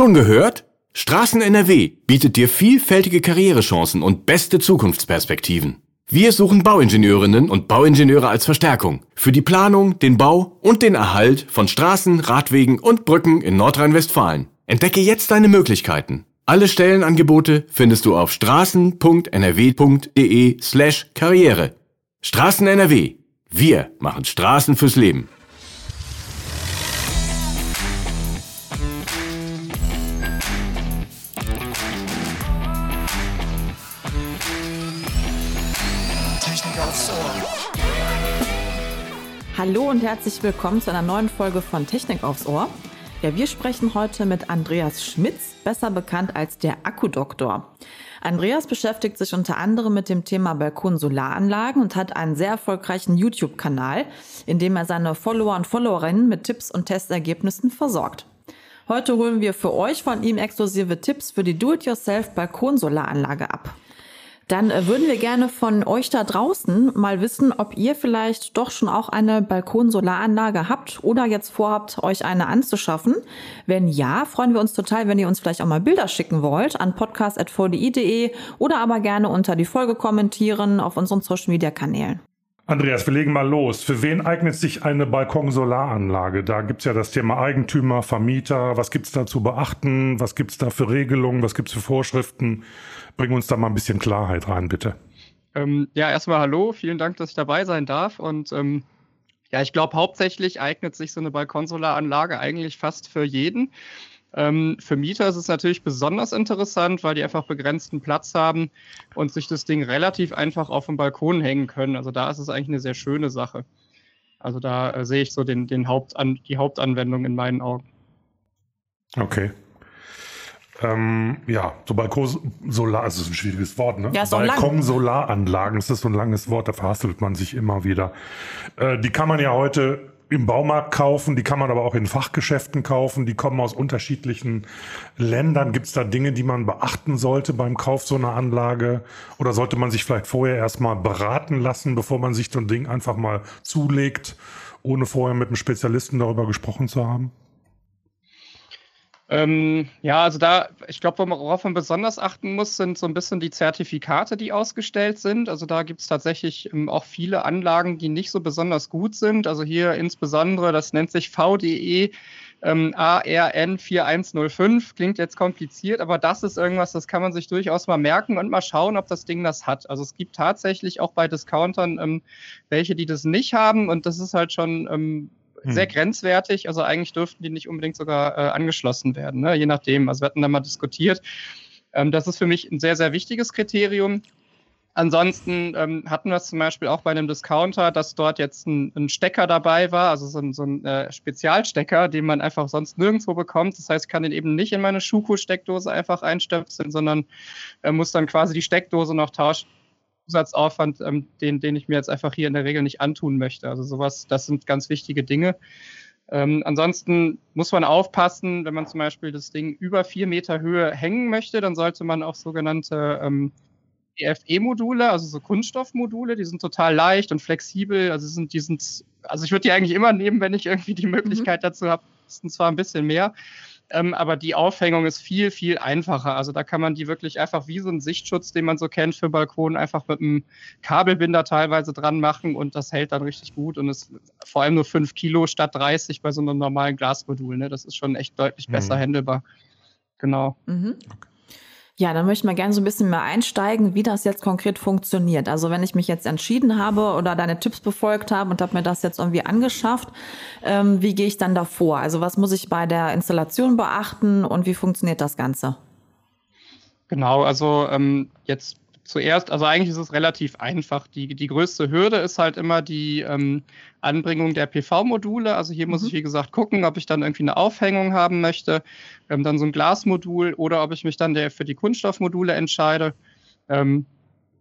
Schon gehört? Straßen NRW bietet dir vielfältige Karrierechancen und beste Zukunftsperspektiven. Wir suchen Bauingenieurinnen und Bauingenieure als Verstärkung für die Planung, den Bau und den Erhalt von Straßen, Radwegen und Brücken in Nordrhein-Westfalen. Entdecke jetzt deine Möglichkeiten. Alle Stellenangebote findest du auf straßen.nrw.de slash Karriere. Straßen NRW. Wir machen Straßen fürs Leben. Hallo und herzlich willkommen zu einer neuen Folge von Technik aufs Ohr. Ja, wir sprechen heute mit Andreas Schmitz, besser bekannt als der Akkudoktor. Andreas beschäftigt sich unter anderem mit dem Thema Balkon-Solaranlagen und hat einen sehr erfolgreichen YouTube-Kanal, in dem er seine Follower und Followerinnen mit Tipps und Testergebnissen versorgt. Heute holen wir für euch von ihm exklusive Tipps für die Do-it-yourself Balkonsolaranlage ab. Dann äh, würden wir gerne von euch da draußen mal wissen, ob ihr vielleicht doch schon auch eine Balkonsolaranlage habt oder jetzt vorhabt, euch eine anzuschaffen. Wenn ja, freuen wir uns total, wenn ihr uns vielleicht auch mal Bilder schicken wollt an podcast.vdi.de oder aber gerne unter die Folge kommentieren auf unseren Social Media Kanälen. Andreas, wir legen mal los. Für wen eignet sich eine Balkonsolaranlage? Da gibt es ja das Thema Eigentümer, Vermieter. Was gibt es da zu beachten? Was gibt es da für Regelungen? Was gibt es für Vorschriften? Bring uns da mal ein bisschen Klarheit rein, bitte. Ähm, ja, erstmal hallo. Vielen Dank, dass ich dabei sein darf. Und ähm, ja, ich glaube, hauptsächlich eignet sich so eine Balkonsolaranlage eigentlich fast für jeden. Ähm, für Mieter ist es natürlich besonders interessant, weil die einfach begrenzten Platz haben und sich das Ding relativ einfach auf dem Balkon hängen können. Also da ist es eigentlich eine sehr schöne Sache. Also da äh, sehe ich so den, den Hauptan die Hauptanwendung in meinen Augen. Okay. Ähm, ja, so Balkon-Solar, also das ist ein schwieriges Wort, ne? Ja, Balkon-Solaranlagen, das ist so ein langes Wort, da verhastelt man sich immer wieder. Äh, die kann man ja heute im Baumarkt kaufen, die kann man aber auch in Fachgeschäften kaufen, die kommen aus unterschiedlichen Ländern. Gibt es da Dinge, die man beachten sollte beim Kauf so einer Anlage? Oder sollte man sich vielleicht vorher erstmal beraten lassen, bevor man sich so ein Ding einfach mal zulegt, ohne vorher mit einem Spezialisten darüber gesprochen zu haben? Ähm, ja, also da, ich glaube, worauf man besonders achten muss, sind so ein bisschen die Zertifikate, die ausgestellt sind. Also da gibt es tatsächlich ähm, auch viele Anlagen, die nicht so besonders gut sind. Also hier insbesondere, das nennt sich VDE ähm, ARN 4105. Klingt jetzt kompliziert, aber das ist irgendwas, das kann man sich durchaus mal merken und mal schauen, ob das Ding das hat. Also es gibt tatsächlich auch bei Discountern ähm, welche, die das nicht haben und das ist halt schon ähm, hm. Sehr grenzwertig. Also eigentlich dürften die nicht unbedingt sogar äh, angeschlossen werden, ne? je nachdem. Also wir hatten da mal diskutiert. Ähm, das ist für mich ein sehr, sehr wichtiges Kriterium. Ansonsten ähm, hatten wir es zum Beispiel auch bei einem Discounter, dass dort jetzt ein, ein Stecker dabei war, also so ein, so ein äh, Spezialstecker, den man einfach sonst nirgendwo bekommt. Das heißt, ich kann den eben nicht in meine Schuko-Steckdose einfach einstöpseln, sondern äh, muss dann quasi die Steckdose noch tauschen Zusatzaufwand, ähm, den, den ich mir jetzt einfach hier in der Regel nicht antun möchte. Also sowas, das sind ganz wichtige Dinge. Ähm, ansonsten muss man aufpassen, wenn man zum Beispiel das Ding über vier Meter Höhe hängen möchte, dann sollte man auch sogenannte ähm, EFE-Module, also so Kunststoffmodule, die sind total leicht und flexibel. Also sind, die sind, also ich würde die eigentlich immer nehmen, wenn ich irgendwie die Möglichkeit mhm. dazu habe. Sind zwar ein bisschen mehr, ähm, aber die Aufhängung ist viel, viel einfacher. Also da kann man die wirklich einfach wie so einen Sichtschutz, den man so kennt für Balkon, einfach mit einem Kabelbinder teilweise dran machen und das hält dann richtig gut und ist vor allem nur 5 Kilo statt 30 bei so einem normalen Glasmodul. Ne? Das ist schon echt deutlich besser mhm. handelbar. Genau. Mhm. Okay. Ja, dann möchte ich mal gerne so ein bisschen mehr einsteigen, wie das jetzt konkret funktioniert. Also wenn ich mich jetzt entschieden habe oder deine Tipps befolgt habe und habe mir das jetzt irgendwie angeschafft, ähm, wie gehe ich dann davor? Also was muss ich bei der Installation beachten und wie funktioniert das Ganze? Genau, also ähm, jetzt zuerst, also eigentlich ist es relativ einfach. Die, die größte Hürde ist halt immer die ähm, Anbringung der PV-Module. Also hier muss mhm. ich, wie gesagt, gucken, ob ich dann irgendwie eine Aufhängung haben möchte, ähm, dann so ein Glasmodul oder ob ich mich dann der, für die Kunststoffmodule entscheide. Ähm,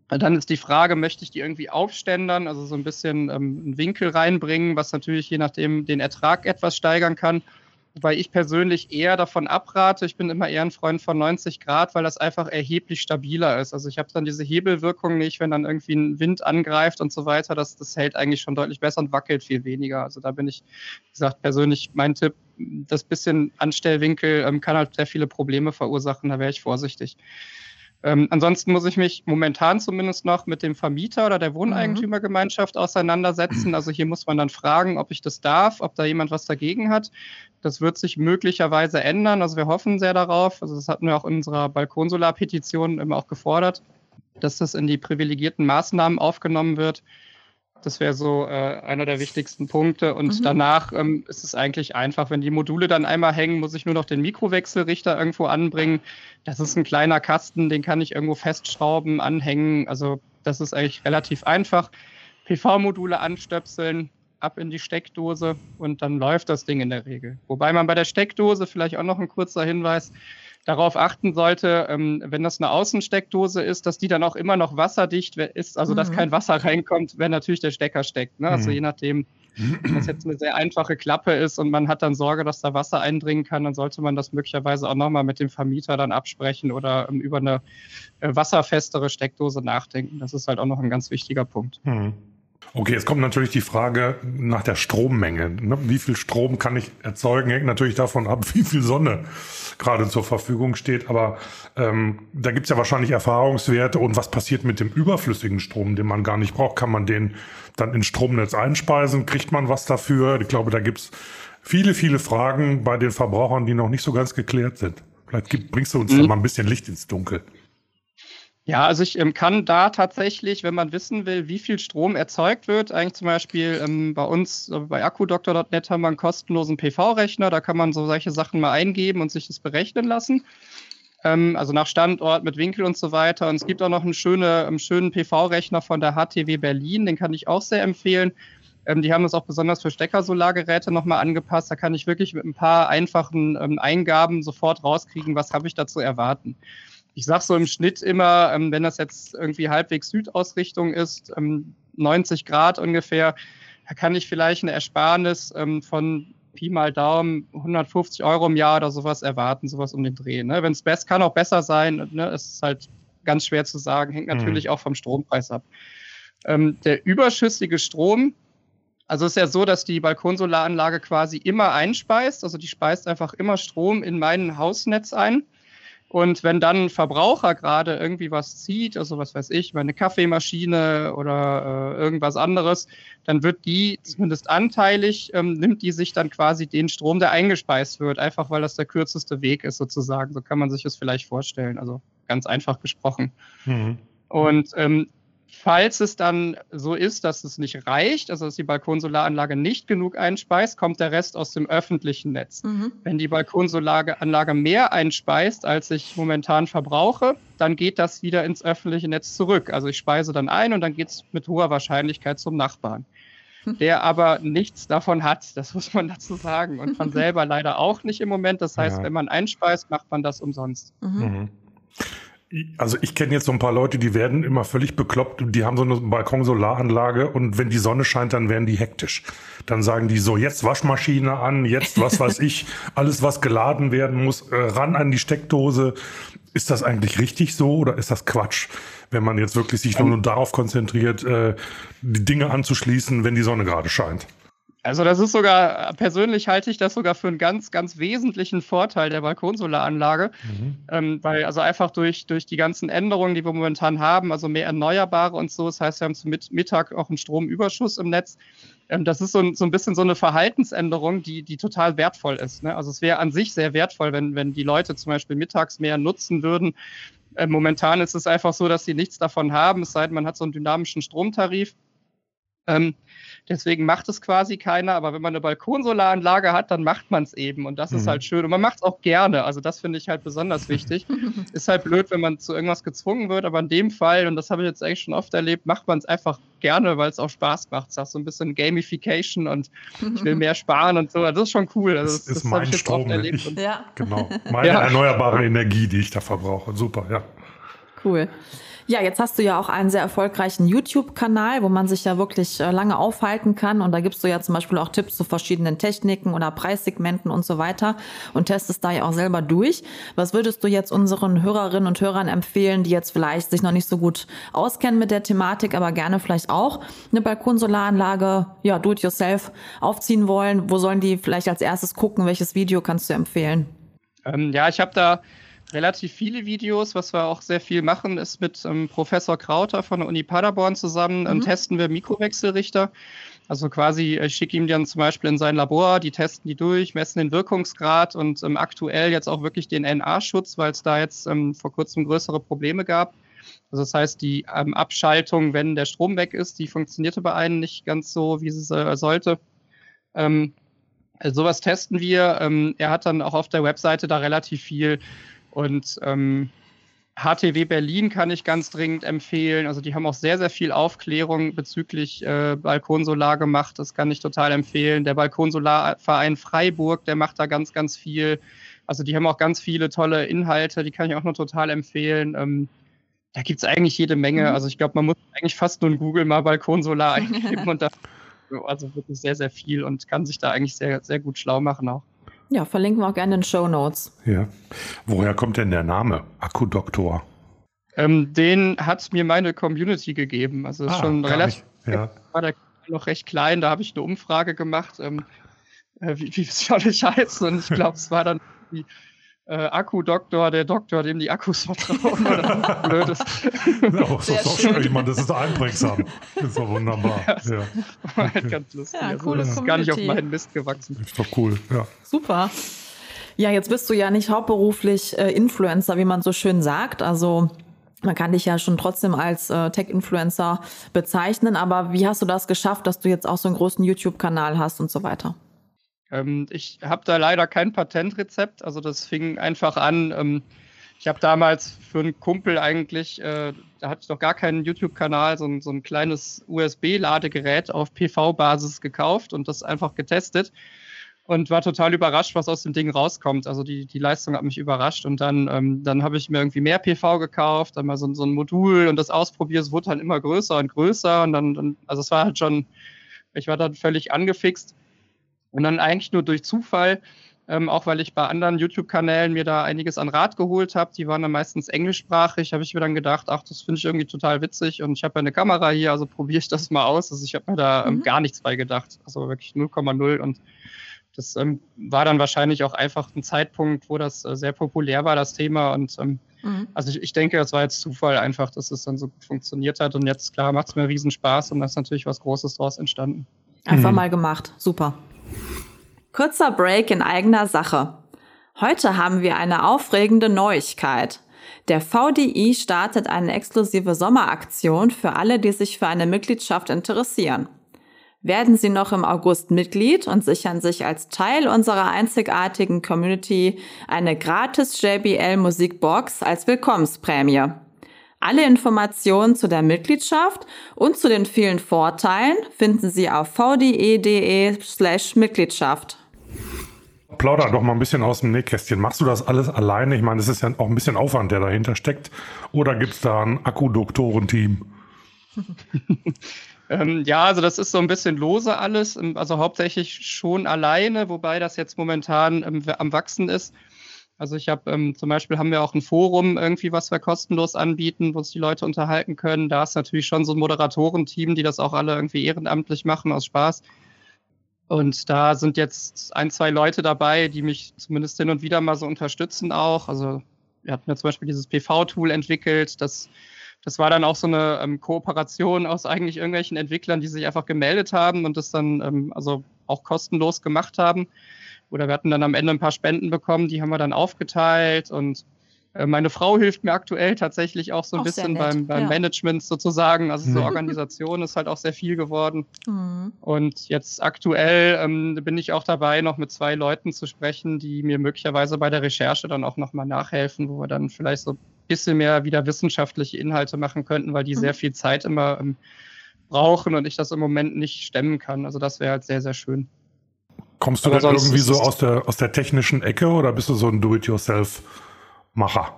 dann ist die Frage, möchte ich die irgendwie aufständern, also so ein bisschen ähm, einen Winkel reinbringen, was natürlich je nachdem den Ertrag etwas steigern kann. Wobei ich persönlich eher davon abrate. Ich bin immer eher ein Freund von 90 Grad, weil das einfach erheblich stabiler ist. Also ich habe dann diese Hebelwirkung nicht, wenn dann irgendwie ein Wind angreift und so weiter. Das, das hält eigentlich schon deutlich besser und wackelt viel weniger. Also da bin ich, wie gesagt, persönlich mein Tipp, das bisschen Anstellwinkel ähm, kann halt sehr viele Probleme verursachen. Da wäre ich vorsichtig. Ähm, ansonsten muss ich mich momentan zumindest noch mit dem Vermieter oder der Wohneigentümergemeinschaft auseinandersetzen. Also hier muss man dann fragen, ob ich das darf, ob da jemand was dagegen hat. Das wird sich möglicherweise ändern. Also wir hoffen sehr darauf. Also das hatten wir auch in unserer Balkonsolar-Petition immer auch gefordert, dass das in die privilegierten Maßnahmen aufgenommen wird. Das wäre so äh, einer der wichtigsten Punkte. Und mhm. danach ähm, ist es eigentlich einfach. Wenn die Module dann einmal hängen, muss ich nur noch den Mikrowechselrichter irgendwo anbringen. Das ist ein kleiner Kasten, den kann ich irgendwo festschrauben, anhängen. Also das ist eigentlich relativ einfach. PV-Module anstöpseln, ab in die Steckdose und dann läuft das Ding in der Regel. Wobei man bei der Steckdose vielleicht auch noch ein kurzer Hinweis, darauf achten sollte, ähm, wenn das eine Außensteckdose ist, dass die dann auch immer noch wasserdicht ist, also mhm. dass kein Wasser reinkommt, wenn natürlich der Stecker steckt. Ne? Also mhm. je nachdem, wenn das jetzt eine sehr einfache Klappe ist und man hat dann Sorge, dass da Wasser eindringen kann, dann sollte man das möglicherweise auch nochmal mit dem Vermieter dann absprechen oder ähm, über eine äh, wasserfestere Steckdose nachdenken. Das ist halt auch noch ein ganz wichtiger Punkt. Mhm. Okay, jetzt kommt natürlich die Frage nach der Strommenge. Ne? Wie viel Strom kann ich erzeugen? Hängt natürlich davon ab, wie viel Sonne gerade zur Verfügung steht. Aber ähm, da gibt's ja wahrscheinlich Erfahrungswerte. Und was passiert mit dem überflüssigen Strom, den man gar nicht braucht? Kann man den dann ins Stromnetz einspeisen? Kriegt man was dafür? Ich glaube, da gibt's viele, viele Fragen bei den Verbrauchern, die noch nicht so ganz geklärt sind. Vielleicht bringst du uns mhm. da mal ein bisschen Licht ins Dunkel. Ja, also ich ähm, kann da tatsächlich, wenn man wissen will, wie viel Strom erzeugt wird, eigentlich zum Beispiel ähm, bei uns äh, bei akkudoktor.net haben wir einen kostenlosen PV-Rechner, da kann man so solche Sachen mal eingeben und sich das berechnen lassen. Ähm, also nach Standort mit Winkel und so weiter. Und es gibt auch noch einen, schöne, einen schönen PV-Rechner von der HTW Berlin, den kann ich auch sehr empfehlen. Ähm, die haben das auch besonders für Steckersolargeräte nochmal angepasst. Da kann ich wirklich mit ein paar einfachen ähm, Eingaben sofort rauskriegen, was habe ich da zu erwarten ich sage so im Schnitt immer, ähm, wenn das jetzt irgendwie halbwegs Südausrichtung ist, ähm, 90 Grad ungefähr, da kann ich vielleicht eine Ersparnis ähm, von Pi mal Daumen 150 Euro im Jahr oder sowas erwarten, sowas um den Dreh. Ne? Wenn es best kann auch besser sein, ne? es ist halt ganz schwer zu sagen, hängt natürlich mhm. auch vom Strompreis ab. Ähm, der überschüssige Strom, also es ist ja so, dass die Balkonsolaranlage quasi immer einspeist, also die speist einfach immer Strom in mein Hausnetz ein. Und wenn dann ein Verbraucher gerade irgendwie was zieht, also was weiß ich, meine Kaffeemaschine oder äh, irgendwas anderes, dann wird die zumindest anteilig, ähm, nimmt die sich dann quasi den Strom, der eingespeist wird, einfach weil das der kürzeste Weg ist sozusagen. So kann man sich das vielleicht vorstellen, also ganz einfach gesprochen. Mhm. Und ähm, Falls es dann so ist, dass es nicht reicht, also dass die Balkonsolaranlage nicht genug einspeist, kommt der Rest aus dem öffentlichen Netz. Mhm. Wenn die Balkonsolaranlage mehr einspeist, als ich momentan verbrauche, dann geht das wieder ins öffentliche Netz zurück. Also ich speise dann ein und dann geht es mit hoher Wahrscheinlichkeit zum Nachbarn. Der aber nichts davon hat, das muss man dazu sagen. Und von selber leider auch nicht im Moment. Das heißt, ja. wenn man einspeist, macht man das umsonst. Mhm. Mhm. Also ich kenne jetzt so ein paar Leute, die werden immer völlig bekloppt. Die haben so eine Balkonsolaranlage und wenn die Sonne scheint, dann werden die hektisch. Dann sagen die so, jetzt Waschmaschine an, jetzt was weiß ich, alles was geladen werden muss, äh, ran an die Steckdose. Ist das eigentlich richtig so oder ist das Quatsch, wenn man jetzt wirklich sich nur darauf konzentriert, äh, die Dinge anzuschließen, wenn die Sonne gerade scheint? Also das ist sogar, persönlich halte ich das sogar für einen ganz, ganz wesentlichen Vorteil der Balkonsolaranlage, mhm. ähm, weil also einfach durch, durch die ganzen Änderungen, die wir momentan haben, also mehr Erneuerbare und so, das heißt, wir haben zum Mittag auch einen Stromüberschuss im Netz. Ähm, das ist so ein, so ein bisschen so eine Verhaltensänderung, die, die total wertvoll ist. Ne? Also es wäre an sich sehr wertvoll, wenn, wenn die Leute zum Beispiel mittags mehr nutzen würden. Äh, momentan ist es einfach so, dass sie nichts davon haben, es sei denn, man hat so einen dynamischen Stromtarif. Ähm, Deswegen macht es quasi keiner. Aber wenn man eine Balkonsolaranlage hat, dann macht man es eben. Und das mhm. ist halt schön. Und man macht es auch gerne. Also das finde ich halt besonders wichtig. ist halt blöd, wenn man zu irgendwas gezwungen wird. Aber in dem Fall, und das habe ich jetzt eigentlich schon oft erlebt, macht man es einfach gerne, weil es auch Spaß macht. Es ist so ein bisschen Gamification und ich will mehr sparen und so. Das ist schon cool. Also das, das, das habe ich jetzt Strom, oft erlebt. Ich, ja. Genau. Meine ja. erneuerbare Energie, die ich da verbrauche. Super, ja. Cool. Ja, jetzt hast du ja auch einen sehr erfolgreichen YouTube-Kanal, wo man sich ja wirklich äh, lange aufhalten kann. Und da gibst du ja zum Beispiel auch Tipps zu verschiedenen Techniken oder Preissegmenten und so weiter und testest da ja auch selber durch. Was würdest du jetzt unseren Hörerinnen und Hörern empfehlen, die jetzt vielleicht sich noch nicht so gut auskennen mit der Thematik, aber gerne vielleicht auch eine Balkonsolaranlage, ja, do it yourself aufziehen wollen? Wo sollen die vielleicht als erstes gucken? Welches Video kannst du empfehlen? Ähm, ja, ich habe da relativ viele Videos. Was wir auch sehr viel machen, ist mit ähm, Professor Krauter von der Uni Paderborn zusammen ähm, mhm. testen wir Mikrowechselrichter. Also quasi, ich schicke ihm dann zum Beispiel in sein Labor, die testen die durch, messen den Wirkungsgrad und ähm, aktuell jetzt auch wirklich den NA-Schutz, weil es da jetzt ähm, vor kurzem größere Probleme gab. Also das heißt, die ähm, Abschaltung, wenn der Strom weg ist, die funktionierte bei einem nicht ganz so, wie sie äh, sollte. Also sowas testen wir. Er hat dann auch auf der Webseite da relativ viel und ähm, HTW Berlin kann ich ganz dringend empfehlen. Also die haben auch sehr, sehr viel Aufklärung bezüglich äh, Balkonsolar gemacht. Das kann ich total empfehlen. Der Balkonsolarverein Freiburg, der macht da ganz, ganz viel. Also die haben auch ganz viele tolle Inhalte, die kann ich auch nur total empfehlen. Ähm, da gibt es eigentlich jede Menge. Mhm. Also ich glaube, man muss eigentlich fast nur in Google mal Balkonsolar eingeben und da also wirklich sehr, sehr viel und kann sich da eigentlich sehr, sehr gut schlau machen auch. Ja, verlinken wir auch gerne in den Show Notes. Ja. Woher kommt denn der Name Akkudoktor? Ähm, den hat mir meine Community gegeben. Also ist ah, schon relativ. Ja. War der noch recht klein. Da habe ich eine Umfrage gemacht, ähm, äh, wie, wie soll ich heißen? Und ich glaube, es war dann die äh, Akkudoktor, der Doktor, dem die Akkus vertrauen oder blöd ist. Ja, oh, so, so schön. Ich meine, das ist einprägsam. Das ist doch wunderbar. Ja, ja. War halt ganz lustig. Ja, also, das ist gar nicht auf meinen Mist gewachsen. Ist doch cool, ja. Super. Ja, jetzt bist du ja nicht hauptberuflich äh, Influencer, wie man so schön sagt. Also man kann dich ja schon trotzdem als äh, Tech-Influencer bezeichnen, aber wie hast du das geschafft, dass du jetzt auch so einen großen YouTube-Kanal hast und so weiter? Ähm, ich habe da leider kein Patentrezept. Also das fing einfach an. Ähm, ich habe damals für einen Kumpel eigentlich, äh, da hatte ich noch gar keinen YouTube-Kanal, so, ein, so ein kleines USB-Ladegerät auf PV-Basis gekauft und das einfach getestet und war total überrascht, was aus dem Ding rauskommt. Also die, die Leistung hat mich überrascht und dann, ähm, dann habe ich mir irgendwie mehr PV gekauft, dann mal so, so ein Modul und das ausprobiert. Es wurde dann immer größer und größer und dann, dann also es war halt schon, ich war dann völlig angefixt und dann eigentlich nur durch Zufall, ähm, auch weil ich bei anderen YouTube-Kanälen mir da einiges an Rat geholt habe, die waren dann meistens englischsprachig, habe ich mir dann gedacht, ach, das finde ich irgendwie total witzig und ich habe ja eine Kamera hier, also probiere ich das mal aus. Also ich habe mir da ähm, mhm. gar nichts bei gedacht, also wirklich 0,0 und das ähm, war dann wahrscheinlich auch einfach ein Zeitpunkt, wo das äh, sehr populär war, das Thema. Und ähm, mhm. also ich, ich, denke, das war jetzt Zufall einfach, dass es dann so gut funktioniert hat. Und jetzt, klar, macht es mir riesen Spaß und da ist natürlich was Großes draus entstanden. Einfach mhm. mal gemacht. Super. Kurzer Break in eigener Sache. Heute haben wir eine aufregende Neuigkeit. Der VDI startet eine exklusive Sommeraktion für alle, die sich für eine Mitgliedschaft interessieren. Werden Sie noch im August Mitglied und sichern sich als Teil unserer einzigartigen Community eine gratis JBL Musikbox als Willkommensprämie. Alle Informationen zu der Mitgliedschaft und zu den vielen Vorteilen finden Sie auf vde.de slash Mitgliedschaft. Plauder doch mal ein bisschen aus dem Nähkästchen. Machst du das alles alleine? Ich meine, es ist ja auch ein bisschen Aufwand, der dahinter steckt. Oder gibt es da ein Akkudoktorenteam? ähm, ja, also das ist so ein bisschen lose alles. Also hauptsächlich schon alleine, wobei das jetzt momentan ähm, am Wachsen ist. Also ich habe ähm, zum Beispiel haben wir auch ein Forum irgendwie, was wir kostenlos anbieten, wo sich die Leute unterhalten können. Da ist natürlich schon so ein Moderatorenteam, die das auch alle irgendwie ehrenamtlich machen aus Spaß. Und da sind jetzt ein, zwei Leute dabei, die mich zumindest hin und wieder mal so unterstützen auch. Also wir hatten ja zum Beispiel dieses PV-Tool entwickelt. Das, das war dann auch so eine ähm, Kooperation aus eigentlich irgendwelchen Entwicklern, die sich einfach gemeldet haben und das dann ähm, also auch kostenlos gemacht haben oder wir hatten dann am Ende ein paar Spenden bekommen, die haben wir dann aufgeteilt und äh, meine Frau hilft mir aktuell tatsächlich auch so ein auch bisschen beim, beim ja. Management sozusagen. Also so mhm. Organisation ist halt auch sehr viel geworden. Mhm. Und jetzt aktuell ähm, bin ich auch dabei, noch mit zwei Leuten zu sprechen, die mir möglicherweise bei der Recherche dann auch nochmal nachhelfen, wo wir dann vielleicht so ein bisschen mehr wieder wissenschaftliche Inhalte machen könnten, weil die mhm. sehr viel Zeit immer ähm, brauchen und ich das im Moment nicht stemmen kann. Also das wäre halt sehr, sehr schön. Kommst du denn irgendwie so aus der, aus der technischen Ecke oder bist du so ein Do-it-yourself-Macher?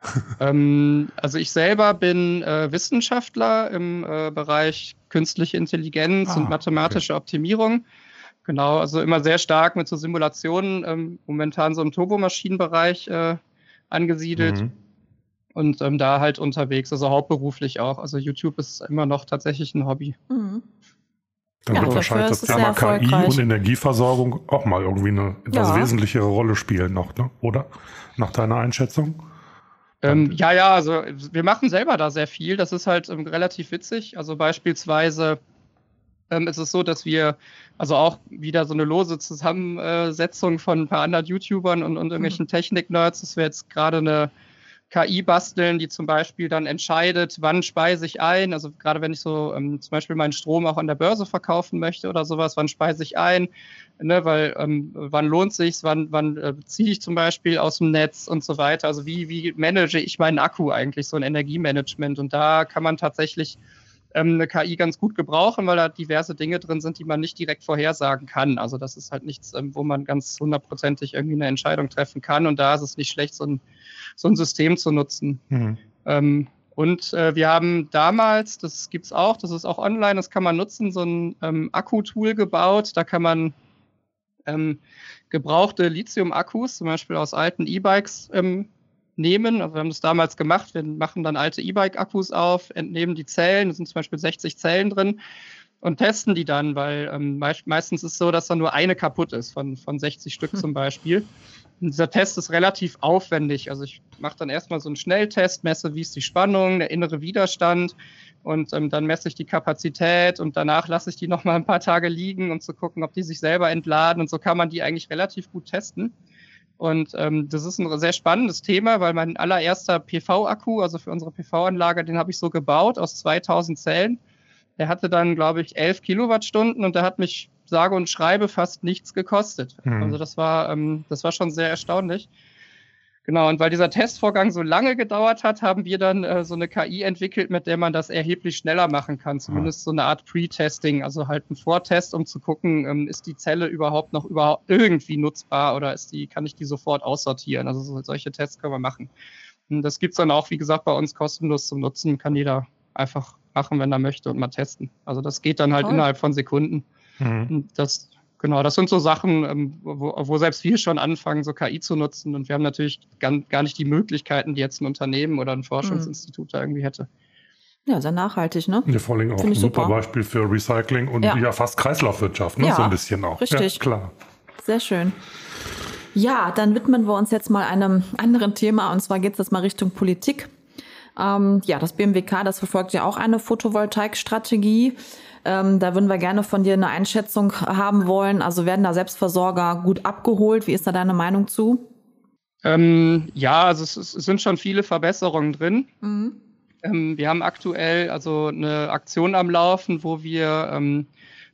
ähm, also ich selber bin äh, Wissenschaftler im äh, Bereich künstliche Intelligenz ah, und mathematische okay. Optimierung. Genau, also immer sehr stark mit so Simulationen, ähm, momentan so im Turbomaschinenbereich äh, angesiedelt. Mhm. Und ähm, da halt unterwegs, also hauptberuflich auch. Also YouTube ist immer noch tatsächlich ein Hobby. Mhm. Dann ja, wird wahrscheinlich das Thema KI und Energieversorgung auch mal irgendwie eine etwas ja. wesentlichere Rolle spielen noch, ne? oder? Nach deiner Einschätzung? Ähm, ja, ja, also wir machen selber da sehr viel. Das ist halt ähm, relativ witzig. Also beispielsweise ähm, ist es so, dass wir also auch wieder so eine lose Zusammensetzung von ein paar anderen YouTubern und, und irgendwelchen mhm. Technik-Nerds. Das wäre jetzt gerade eine KI basteln, die zum Beispiel dann entscheidet, wann speise ich ein. Also gerade wenn ich so ähm, zum Beispiel meinen Strom auch an der Börse verkaufen möchte oder sowas, wann speise ich ein, ne, weil ähm, wann lohnt sich wann, wann äh, ziehe ich zum Beispiel aus dem Netz und so weiter. Also wie, wie manage ich meinen Akku eigentlich, so ein Energiemanagement. Und da kann man tatsächlich ähm, eine KI ganz gut gebrauchen, weil da diverse Dinge drin sind, die man nicht direkt vorhersagen kann. Also das ist halt nichts, ähm, wo man ganz hundertprozentig irgendwie eine Entscheidung treffen kann. Und da ist es nicht schlecht, so ein, so ein System zu nutzen. Mhm. Ähm, und äh, wir haben damals, das gibt's auch, das ist auch online, das kann man nutzen, so ein ähm, Akku-Tool gebaut. Da kann man ähm, gebrauchte Lithium-Akkus, zum Beispiel aus alten E-Bikes, ähm, nehmen. Also wir haben das damals gemacht. Wir machen dann alte E-Bike-Akkus auf, entnehmen die Zellen, da sind zum Beispiel 60 Zellen drin und testen die dann, weil ähm, meistens ist es so, dass da nur eine kaputt ist von, von 60 Stück hm. zum Beispiel. Und dieser Test ist relativ aufwendig. Also ich mache dann erstmal so einen Schnelltest, messe, wie ist die Spannung, der innere Widerstand und ähm, dann messe ich die Kapazität und danach lasse ich die nochmal ein paar Tage liegen, um zu gucken, ob die sich selber entladen und so kann man die eigentlich relativ gut testen. Und ähm, das ist ein sehr spannendes Thema, weil mein allererster PV-Akku, also für unsere PV-Anlage, den habe ich so gebaut aus 2000 Zellen. Der hatte dann, glaube ich, 11 Kilowattstunden und der hat mich sage und schreibe fast nichts gekostet. Mhm. Also das war, ähm, das war schon sehr erstaunlich. Genau, und weil dieser Testvorgang so lange gedauert hat, haben wir dann äh, so eine KI entwickelt, mit der man das erheblich schneller machen kann. Zumindest so eine Art Pre-Testing, also halt ein Vortest, um zu gucken, ähm, ist die Zelle überhaupt noch überhaupt irgendwie nutzbar oder ist die, kann ich die sofort aussortieren? Also so, solche Tests können wir machen. Und das gibt's dann auch, wie gesagt, bei uns kostenlos zum Nutzen, kann jeder einfach machen, wenn er möchte und mal testen. Also das geht dann halt Toll. innerhalb von Sekunden. Mhm. Das Genau, das sind so Sachen, ähm, wo, wo, selbst wir schon anfangen, so KI zu nutzen. Und wir haben natürlich gar, gar nicht die Möglichkeiten, die jetzt ein Unternehmen oder ein Forschungsinstitut mhm. da irgendwie hätte. Ja, sehr nachhaltig, ne? Ja, vor allem auch ein super, Beispiel für Recycling und ja, ja fast Kreislaufwirtschaft, ne? Ja, so ein bisschen auch. Richtig. Ja, klar. Sehr schön. Ja, dann widmen wir uns jetzt mal einem anderen Thema und zwar geht es jetzt mal Richtung Politik. Ähm, ja, das BMWK, das verfolgt ja auch eine Photovoltaikstrategie. Ähm, da würden wir gerne von dir eine Einschätzung haben wollen. Also werden da Selbstversorger gut abgeholt? Wie ist da deine Meinung zu? Ähm, ja, also es, es, sind schon viele Verbesserungen drin. Mhm. Ähm, wir haben aktuell also eine Aktion am Laufen, wo wir ähm,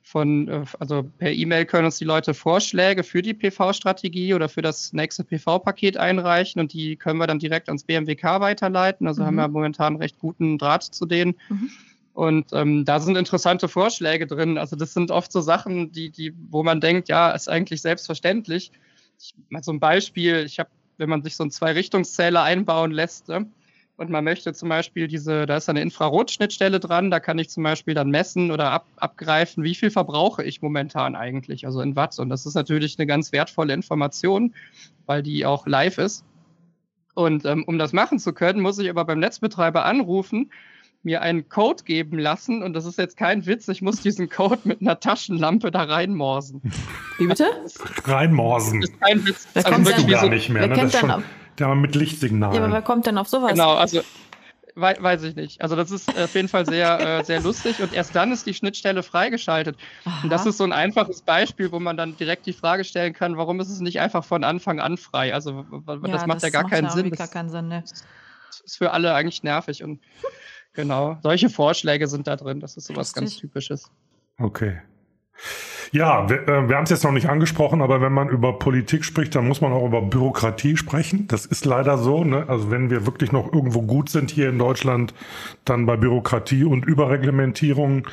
von, äh, also per E-Mail können uns die Leute Vorschläge für die PV-Strategie oder für das nächste PV-Paket einreichen und die können wir dann direkt ans BMWK weiterleiten. Also mhm. haben wir momentan recht guten Draht zu denen. Mhm. Und ähm, da sind interessante Vorschläge drin. Also das sind oft so Sachen, die, die, wo man denkt, ja, ist eigentlich selbstverständlich. Ich, mal so ein Beispiel, ich habe, wenn man sich so einen Zwei-Richtungszähler einbauen lässt, ne, und man möchte zum Beispiel diese, da ist eine Infrarotschnittstelle dran, da kann ich zum Beispiel dann messen oder ab, abgreifen, wie viel verbrauche ich momentan eigentlich, also in Watt. Und das ist natürlich eine ganz wertvolle Information, weil die auch live ist. Und ähm, um das machen zu können, muss ich aber beim Netzbetreiber anrufen mir einen Code geben lassen und das ist jetzt kein Witz, ich muss diesen Code mit einer Taschenlampe da reinmorsen. Wie bitte? reinmorsen. Das ist kein Witz. Wer also wirklich gar so, nicht mehr. Ne? Das schon, der mit Lichtsignalen. Ja, aber wer kommt denn auf sowas? Genau, also we weiß ich nicht. Also das ist auf jeden Fall sehr, äh, sehr lustig und erst dann ist die Schnittstelle freigeschaltet. Aha. Und das ist so ein einfaches Beispiel, wo man dann direkt die Frage stellen kann, warum ist es nicht einfach von Anfang an frei? Also das ja, macht das ja gar macht keinen ja Sinn. Gar keinen Sinn ne? Das ist für alle eigentlich nervig und Genau, solche Vorschläge sind da drin. Das ist sowas Richtig. ganz Typisches. Okay. Ja, wir, äh, wir haben es jetzt noch nicht angesprochen, aber wenn man über Politik spricht, dann muss man auch über Bürokratie sprechen. Das ist leider so. Ne? Also wenn wir wirklich noch irgendwo gut sind hier in Deutschland, dann bei Bürokratie und Überreglementierung.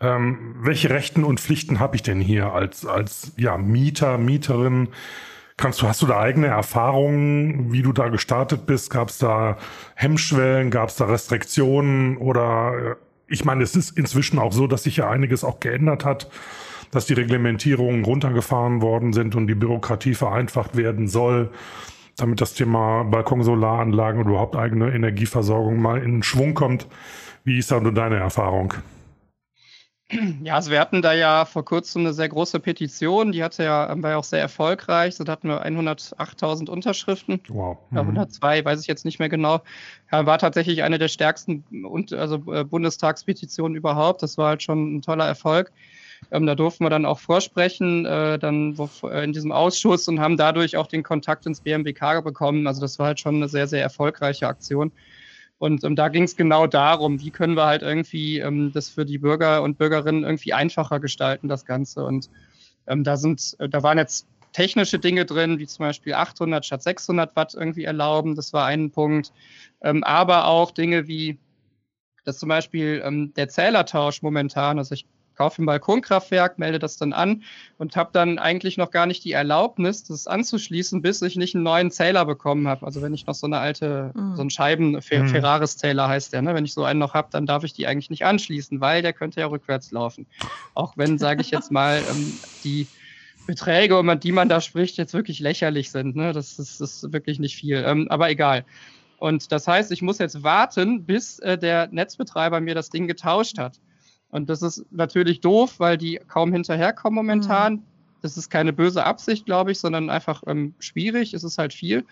Ähm, welche Rechten und Pflichten habe ich denn hier als, als ja, Mieter, Mieterin? Kannst du, hast du da eigene Erfahrungen, wie du da gestartet bist? Gab es da Hemmschwellen, gab es da Restriktionen oder äh, ich meine, es ist inzwischen auch so, dass sich ja einiges auch geändert hat, dass die Reglementierungen runtergefahren worden sind und die Bürokratie vereinfacht werden soll, damit das Thema Balkonsolaranlagen und überhaupt eigene Energieversorgung mal in Schwung kommt. Wie ist da nur deine Erfahrung? Ja, also wir hatten da ja vor kurzem eine sehr große Petition, die hatte ja, war ja auch sehr erfolgreich. So da hatten wir 108.000 Unterschriften. Wow. Mhm. Ja, 102, weiß ich jetzt nicht mehr genau. Ja, war tatsächlich eine der stärksten und, also, äh, Bundestagspetitionen überhaupt. Das war halt schon ein toller Erfolg. Ähm, da durften wir dann auch vorsprechen, äh, dann äh, in diesem Ausschuss und haben dadurch auch den Kontakt ins BMWK bekommen. Also das war halt schon eine sehr, sehr erfolgreiche Aktion. Und ähm, da ging es genau darum, wie können wir halt irgendwie ähm, das für die Bürger und Bürgerinnen irgendwie einfacher gestalten, das Ganze. Und ähm, da sind, äh, da waren jetzt technische Dinge drin, wie zum Beispiel 800 statt 600 Watt irgendwie erlauben. Das war ein Punkt. Ähm, aber auch Dinge wie, dass zum Beispiel ähm, der Zählertausch momentan, also ich kaufe ein Balkonkraftwerk, melde das dann an und habe dann eigentlich noch gar nicht die Erlaubnis, das anzuschließen, bis ich nicht einen neuen Zähler bekommen habe. Also wenn ich noch so eine alte, mhm. so einen Scheiben, mhm. Ferraris-Zähler heißt der, ne? wenn ich so einen noch habe, dann darf ich die eigentlich nicht anschließen, weil der könnte ja rückwärts laufen. Auch wenn, sage ich jetzt mal, ähm, die Beträge, um die man da spricht, jetzt wirklich lächerlich sind. Ne? Das, das, das ist wirklich nicht viel. Ähm, aber egal. Und das heißt, ich muss jetzt warten, bis äh, der Netzbetreiber mir das Ding getauscht hat. Und das ist natürlich doof, weil die kaum hinterherkommen momentan. Mhm. Das ist keine böse Absicht, glaube ich, sondern einfach ähm, schwierig. Es ist halt viel.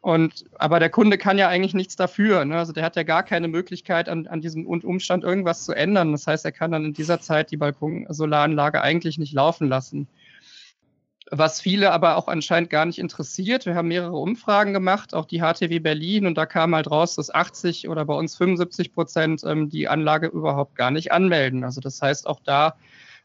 Und, aber der Kunde kann ja eigentlich nichts dafür. Ne? Also der hat ja gar keine Möglichkeit, an, an diesem Umstand irgendwas zu ändern. Das heißt, er kann dann in dieser Zeit die Balkonsolaranlage eigentlich nicht laufen lassen was viele aber auch anscheinend gar nicht interessiert. Wir haben mehrere Umfragen gemacht, auch die HTW Berlin, und da kam halt raus, dass 80 oder bei uns 75 Prozent ähm, die Anlage überhaupt gar nicht anmelden. Also das heißt, auch da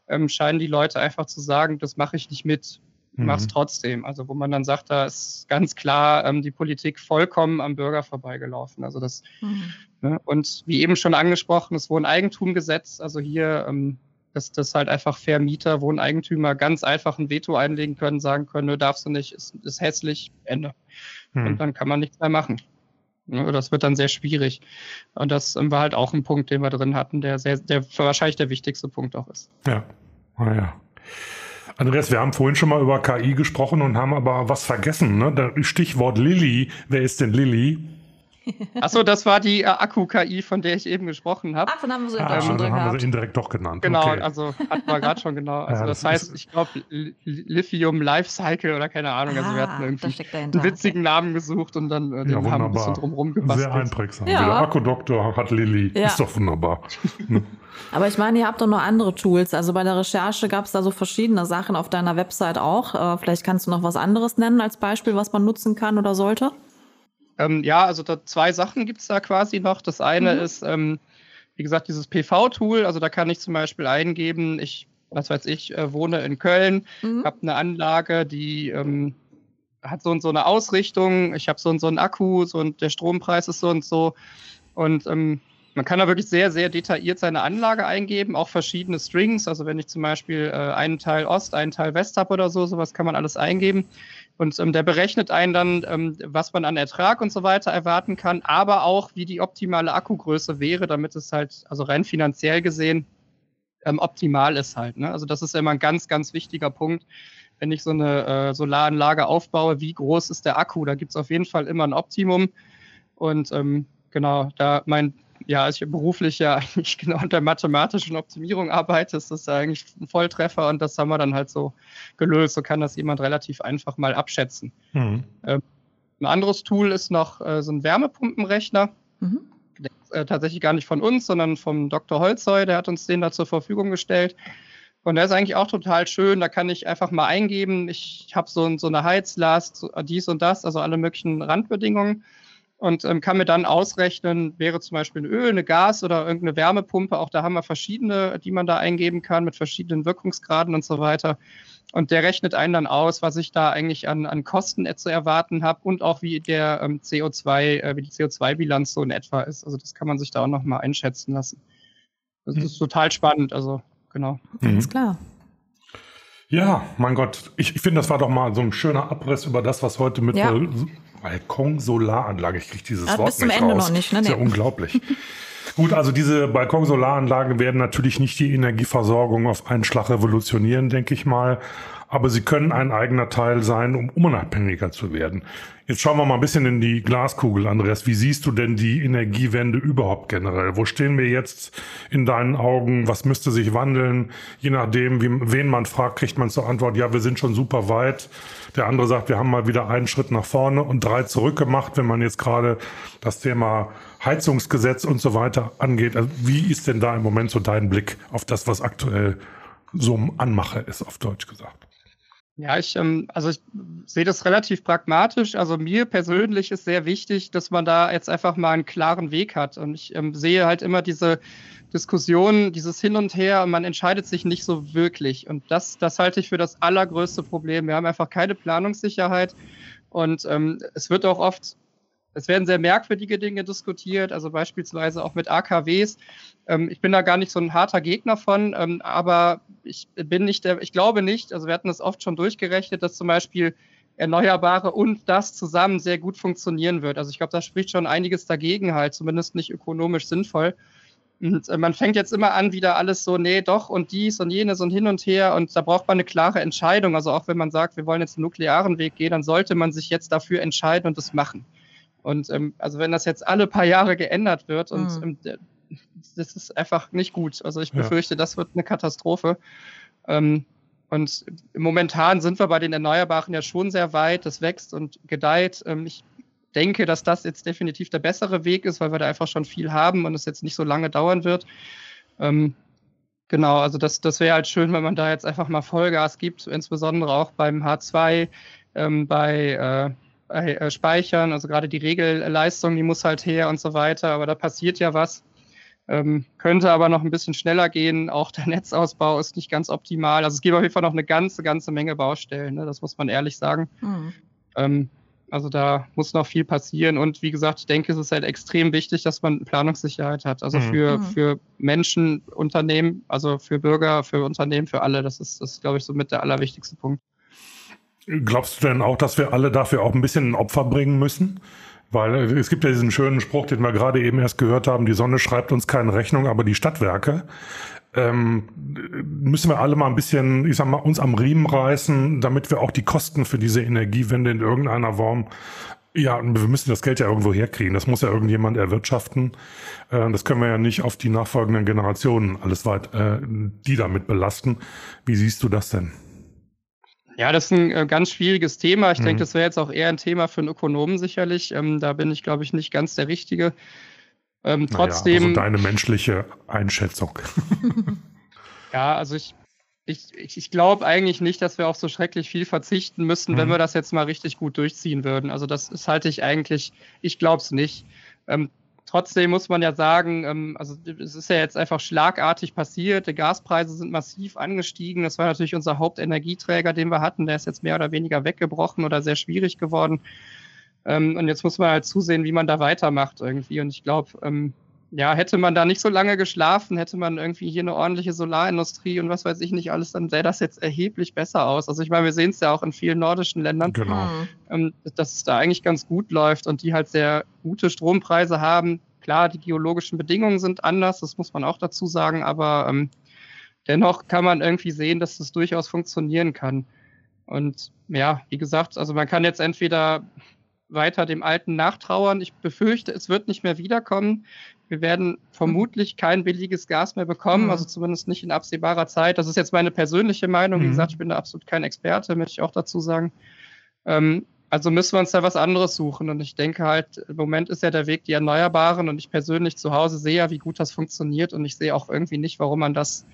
ähm, scheinen die Leute einfach zu sagen, das mache ich nicht mit, mhm. mach's trotzdem. Also wo man dann sagt, da ist ganz klar ähm, die Politik vollkommen am Bürger vorbeigelaufen. Also das mhm. ne? und wie eben schon angesprochen, das Wohneigentumgesetz, also hier ähm, dass, dass halt einfach Vermieter, Wohneigentümer ganz einfach ein Veto einlegen können, sagen können, nö, darfst du nicht, ist, ist hässlich, Ende. Hm. Und dann kann man nichts mehr machen. Das wird dann sehr schwierig. Und das war halt auch ein Punkt, den wir drin hatten, der sehr, der wahrscheinlich der wichtigste Punkt auch ist. Ja, naja. Ah, Andreas, wir haben vorhin schon mal über KI gesprochen und haben aber was vergessen. Ne? Stichwort Lilly. Wer ist denn Lilly? Achso, das war die äh, Akku-KI, von der ich eben gesprochen habe. Ach, dann haben wir sie ah, schon drin haben wir sie indirekt doch genannt. Genau, okay. also hatten wir gerade schon genau. Also ja, das, das, heißt, ich glaube, Lithium Lifecycle oder keine Ahnung. Ah, also wir hatten ah, irgendwie einen witzigen okay. Namen gesucht und dann äh, den ja, haben ein bisschen drumherum gebastelt. Sehr einprägsam. Ja. Der Akkudoktor hat Lilly. Ja. Ist doch wunderbar. Aber ich meine, ihr habt doch noch andere Tools. Also bei der Recherche gab es da so verschiedene Sachen auf deiner Website auch. Äh, vielleicht kannst du noch was anderes nennen als Beispiel, was man nutzen kann oder sollte? Ähm, ja, also da zwei Sachen gibt es da quasi noch. Das eine mhm. ist, ähm, wie gesagt, dieses PV-Tool. Also da kann ich zum Beispiel eingeben, ich, was weiß ich, äh, wohne in Köln, mhm. habe eine Anlage, die ähm, hat so und so eine Ausrichtung, ich habe so und so einen Akku, so und der Strompreis ist so und so. Und ähm, man kann da wirklich sehr, sehr detailliert seine Anlage eingeben, auch verschiedene Strings. Also wenn ich zum Beispiel äh, einen Teil Ost, einen Teil West habe oder so, sowas kann man alles eingeben. Und ähm, der berechnet einen dann, ähm, was man an Ertrag und so weiter erwarten kann, aber auch, wie die optimale Akkugröße wäre, damit es halt, also rein finanziell gesehen, ähm, optimal ist halt. Ne? Also das ist immer ein ganz, ganz wichtiger Punkt, wenn ich so eine äh, Solaranlage aufbaue, wie groß ist der Akku? Da gibt es auf jeden Fall immer ein Optimum. Und ähm, genau, da mein ja, als ich beruflich ja eigentlich genau an der mathematischen Optimierung arbeite, ist das ja eigentlich ein Volltreffer und das haben wir dann halt so gelöst. So kann das jemand relativ einfach mal abschätzen. Mhm. Ähm, ein anderes Tool ist noch äh, so ein Wärmepumpenrechner. Mhm. Der ist äh, tatsächlich gar nicht von uns, sondern vom Dr. Holzheu, der hat uns den da zur Verfügung gestellt. Und der ist eigentlich auch total schön. Da kann ich einfach mal eingeben, ich habe so, so eine Heizlast, so dies und das, also alle möglichen Randbedingungen und ähm, kann mir dann ausrechnen, wäre zum Beispiel ein Öl, eine Gas oder irgendeine Wärmepumpe. Auch da haben wir verschiedene, die man da eingeben kann mit verschiedenen Wirkungsgraden und so weiter. Und der rechnet einen dann aus, was ich da eigentlich an, an Kosten zu erwarten habe und auch wie der ähm, CO2, äh, wie die CO2-Bilanz so in etwa ist. Also das kann man sich da auch nochmal einschätzen lassen. Das, das ist total spannend, also genau. Alles mhm. klar. Ja, mein Gott, ich, ich finde, das war doch mal so ein schöner Abriss über das, was heute mit Ja. Balkon-Solaranlage, ich kriege dieses Ah, Wort bis zum nicht Ende raus. noch nicht, ne? Ist ja unglaublich. Gut, also diese Balkonsolaranlagen werden natürlich nicht die Energieversorgung auf einen Schlag revolutionieren, denke ich mal. Aber sie können ein eigener Teil sein, um unabhängiger zu werden. Jetzt schauen wir mal ein bisschen in die Glaskugel, Andreas. Wie siehst du denn die Energiewende überhaupt generell? Wo stehen wir jetzt in deinen Augen? Was müsste sich wandeln? Je nachdem, wie, wen man fragt, kriegt man zur Antwort, ja, wir sind schon super weit. Der andere sagt, wir haben mal wieder einen Schritt nach vorne und drei zurück gemacht, wenn man jetzt gerade das Thema Heizungsgesetz und so weiter angeht. Also wie ist denn da im Moment so dein Blick auf das, was aktuell so im Anmache ist, auf Deutsch gesagt? Ja, ich, ähm, also ich sehe das relativ pragmatisch. Also mir persönlich ist sehr wichtig, dass man da jetzt einfach mal einen klaren Weg hat. Und ich ähm, sehe halt immer diese Diskussion, dieses Hin und Her man entscheidet sich nicht so wirklich. Und das, das halte ich für das allergrößte Problem. Wir haben einfach keine Planungssicherheit und ähm, es wird auch oft es werden sehr merkwürdige Dinge diskutiert, also beispielsweise auch mit AKWs. Ähm, ich bin da gar nicht so ein harter Gegner von, ähm, aber ich bin nicht der, ich glaube nicht, also wir hatten das oft schon durchgerechnet, dass zum Beispiel Erneuerbare und das zusammen sehr gut funktionieren wird. Also ich glaube, da spricht schon einiges dagegen halt, zumindest nicht ökonomisch sinnvoll. Und äh, man fängt jetzt immer an, wieder alles so, nee, doch und dies und jenes und hin und her. Und da braucht man eine klare Entscheidung. Also auch wenn man sagt, wir wollen jetzt einen nuklearen Weg gehen, dann sollte man sich jetzt dafür entscheiden und das machen. Und ähm, also wenn das jetzt alle paar Jahre geändert wird und Mhm. ähm, das ist einfach nicht gut. Also ich Ja. befürchte, das wird eine Katastrophe. Ähm, und momentan sind wir bei den Erneuerbaren ja schon sehr weit. Das wächst und gedeiht. Ähm, ich denke, dass das jetzt definitiv der bessere Weg ist, weil wir da einfach schon viel haben und es jetzt nicht so lange dauern wird. Ähm, genau, also das, das wäre halt schön, wenn man da jetzt einfach mal Vollgas gibt, insbesondere auch beim H2, ähm, bei, äh, bei äh, Speichern, also gerade die Regelleistung, die muss halt her und so weiter, aber da passiert ja was. Ähm, könnte aber noch ein bisschen schneller gehen. Auch der Netzausbau ist nicht ganz optimal. Also es gibt auf jeden Fall noch eine ganze, ganze Menge Baustellen. Ne? Das muss man ehrlich sagen. Hm. Ähm, also da muss noch viel passieren. Und wie gesagt, ich denke, es ist halt extrem wichtig, dass man Planungssicherheit hat. Also Mhm. für, Mhm. für Menschen, Unternehmen, also für Bürger, für Unternehmen, für alle. Das ist, das ist glaube ich, so mit der allerwichtigste Punkt. Glaubst du denn auch, dass wir alle dafür auch ein bisschen ein Opfer bringen müssen? Weil es gibt ja diesen schönen Spruch, den wir gerade eben erst gehört haben, die Sonne schreibt uns keine Rechnung, aber die Stadtwerke. Ähm, müssen wir alle mal ein bisschen, ich sag mal, uns am Riemen reißen, damit wir auch die Kosten für diese Energiewende in irgendeiner Form, ja, wir müssen das Geld ja irgendwo herkriegen. Das muss ja irgendjemand erwirtschaften. Äh, das können wir ja nicht auf die nachfolgenden Generationen alles weit, äh, die damit belasten. Wie siehst du das denn? Ja, das ist ein äh, ganz schwieriges Thema. Ich Mhm. denke, das wäre jetzt auch eher ein Thema für einen Ökonomen sicherlich. Ähm, da bin ich, glaube ich, nicht ganz der Richtige. Ähm, Naja, trotzdem. also deine menschliche Einschätzung. Ja, also ich, ich, ich, glaube eigentlich nicht, dass wir auf so schrecklich viel verzichten müssten, wenn Mhm. wir das jetzt mal richtig gut durchziehen würden. Also das ist halte ich eigentlich, ich glaube es nicht. Ähm, trotzdem muss man ja sagen, ähm, also es ist ja jetzt einfach schlagartig passiert. Die Gaspreise sind massiv angestiegen. Das war natürlich unser Hauptenergieträger, den wir hatten. Der ist jetzt mehr oder weniger weggebrochen oder sehr schwierig geworden. Ähm, und jetzt muss man halt zusehen, wie man da weitermacht irgendwie. Und ich glaube, ähm, ja, hätte man da nicht so lange geschlafen, hätte man irgendwie hier eine ordentliche Solarindustrie und was weiß ich nicht alles, dann sähe das jetzt erheblich besser aus. Also ich meine, wir sehen es ja auch in vielen nordischen Ländern, Genau. Hm. ähm, dass es da eigentlich ganz gut läuft und die halt sehr gute Strompreise haben. Klar, die geologischen Bedingungen sind anders, das muss man auch dazu sagen, aber ähm, dennoch kann man irgendwie sehen, dass das durchaus funktionieren kann. Und ja, wie gesagt, also man kann jetzt entweder weiter dem Alten nachtrauern. Ich befürchte, es wird nicht mehr wiederkommen. Wir werden vermutlich kein billiges Gas mehr bekommen, Mhm. also zumindest nicht in absehbarer Zeit. Das ist jetzt meine persönliche Meinung. Wie Mhm. gesagt, ich bin da absolut kein Experte, möchte ich auch dazu sagen. Ähm, also müssen wir uns da was anderes suchen. Und ich denke halt, im Moment ist ja der Weg die Erneuerbaren. Und ich persönlich zu Hause sehe ja, wie gut das funktioniert. Und ich sehe auch irgendwie nicht, warum man das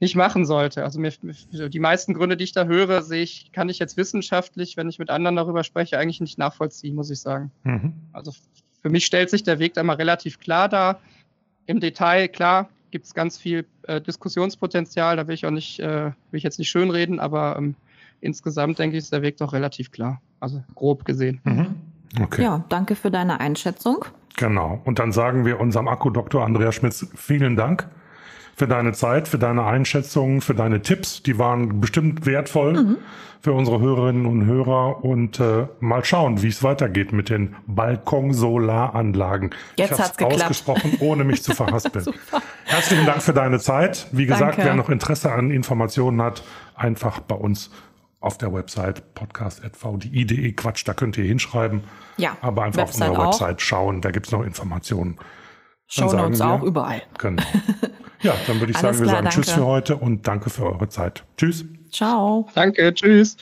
nicht machen sollte. Also mir, die meisten Gründe, die ich da höre, sehe ich, kann ich jetzt wissenschaftlich, wenn ich mit anderen darüber spreche, eigentlich nicht nachvollziehen, muss ich sagen. Mhm. Also für mich stellt sich der Weg da mal relativ klar dar. Im Detail, klar, gibt es ganz viel äh, Diskussionspotenzial, da will ich auch nicht, äh, will ich jetzt nicht schönreden, aber ähm, insgesamt denke ich, ist der Weg doch relativ klar. Also grob gesehen. Mhm. Okay, Ja, danke für deine Einschätzung. genau. Und dann sagen wir unserem Akkudoktor Andreas Schmitz vielen Dank für deine Zeit, für deine Einschätzungen, für deine Tipps. Die waren bestimmt wertvoll mhm. für unsere Hörerinnen und Hörer. Und äh, mal schauen, wie es weitergeht mit den Balkonsolaranlagen. Jetzt ich habe es ausgesprochen, ohne mich zu verhaspeln. Herzlichen Dank für deine Zeit. Wie gesagt, Danke. wer noch Interesse an Informationen hat, einfach bei uns auf der Website podcast.vdi.de Quatsch, da könnt ihr hinschreiben. Ja. Aber einfach Website auf unserer Website schauen, da gibt es noch Informationen. Shownotes auch überall. Genau. Ja, dann würde ich sagen, wir klar, sagen danke. Tschüss für heute und danke für eure Zeit. Tschüss. Ciao. Danke, tschüss.